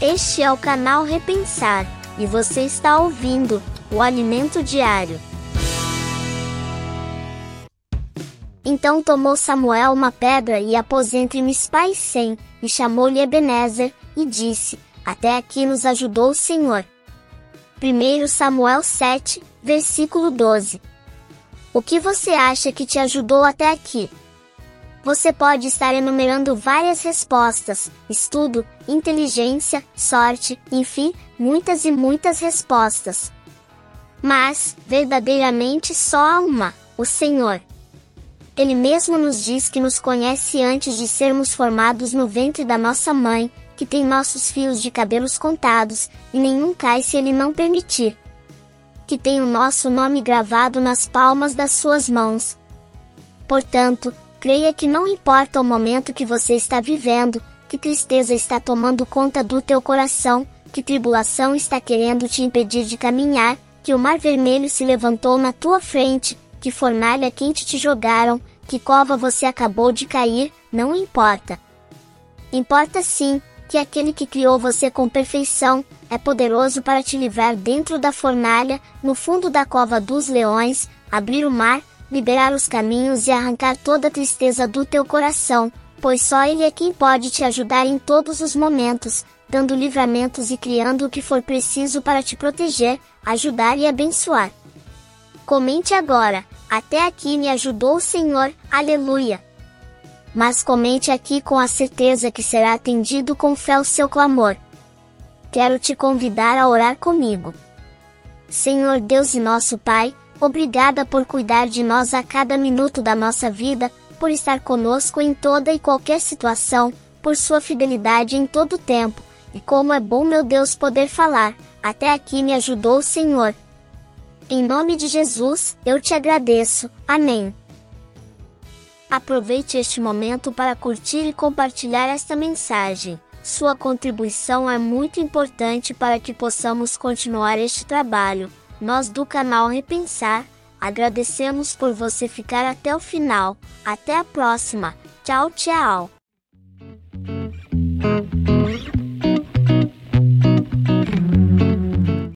Este é o canal Repensar e você está ouvindo o Alimento Diário. Então tomou Samuel uma pedra e a pôs entre Mispa e Sem, e chamou-lhe Ebenezer, e disse: Até aqui nos ajudou o Senhor. 1 Samuel 7, versículo 12. O que você acha que te ajudou até aqui? Você pode estar enumerando várias respostas, estudo, inteligência, sorte, enfim, muitas e muitas respostas. Mas, verdadeiramente só há uma: o Senhor. Ele mesmo nos diz que nos conhece antes de sermos formados no ventre da nossa mãe, que tem nossos fios de cabelos contados, e nenhum cai se ele não permitir. Que tem o nosso nome gravado nas palmas das suas mãos. Portanto, Creia que não importa o momento que você está vivendo, que tristeza está tomando conta do teu coração, que tribulação está querendo te impedir de caminhar, que o mar vermelho se levantou na tua frente, que fornalha quente te jogaram, que cova você acabou de cair, não importa. Importa sim, que aquele que criou você com perfeição, é poderoso para te livrar dentro da fornalha, no fundo da cova dos leões, abrir o mar, liberar os caminhos e arrancar toda tristeza do teu coração, pois só Ele é quem pode te ajudar em todos os momentos, dando livramentos e criando o que for preciso para te proteger, ajudar e abençoar. Comente agora, até aqui me ajudou o Senhor, aleluia. Mas comente aqui com a certeza que será atendido com fé o seu clamor. Quero te convidar a orar comigo. Senhor Deus e nosso Pai, Obrigada por cuidar de nós a cada minuto da nossa vida, por estar conosco em toda e qualquer situação, por sua fidelidade em todo tempo. E como é bom, meu Deus, poder falar. Até aqui me ajudou o Senhor. Em nome de Jesus, eu te agradeço. Amém. Aproveite este momento para curtir e compartilhar esta mensagem. Sua contribuição é muito importante para que possamos continuar este trabalho. Nós do canal Repensar, agradecemos por você ficar até o final. Até a próxima. Tchau, tchau.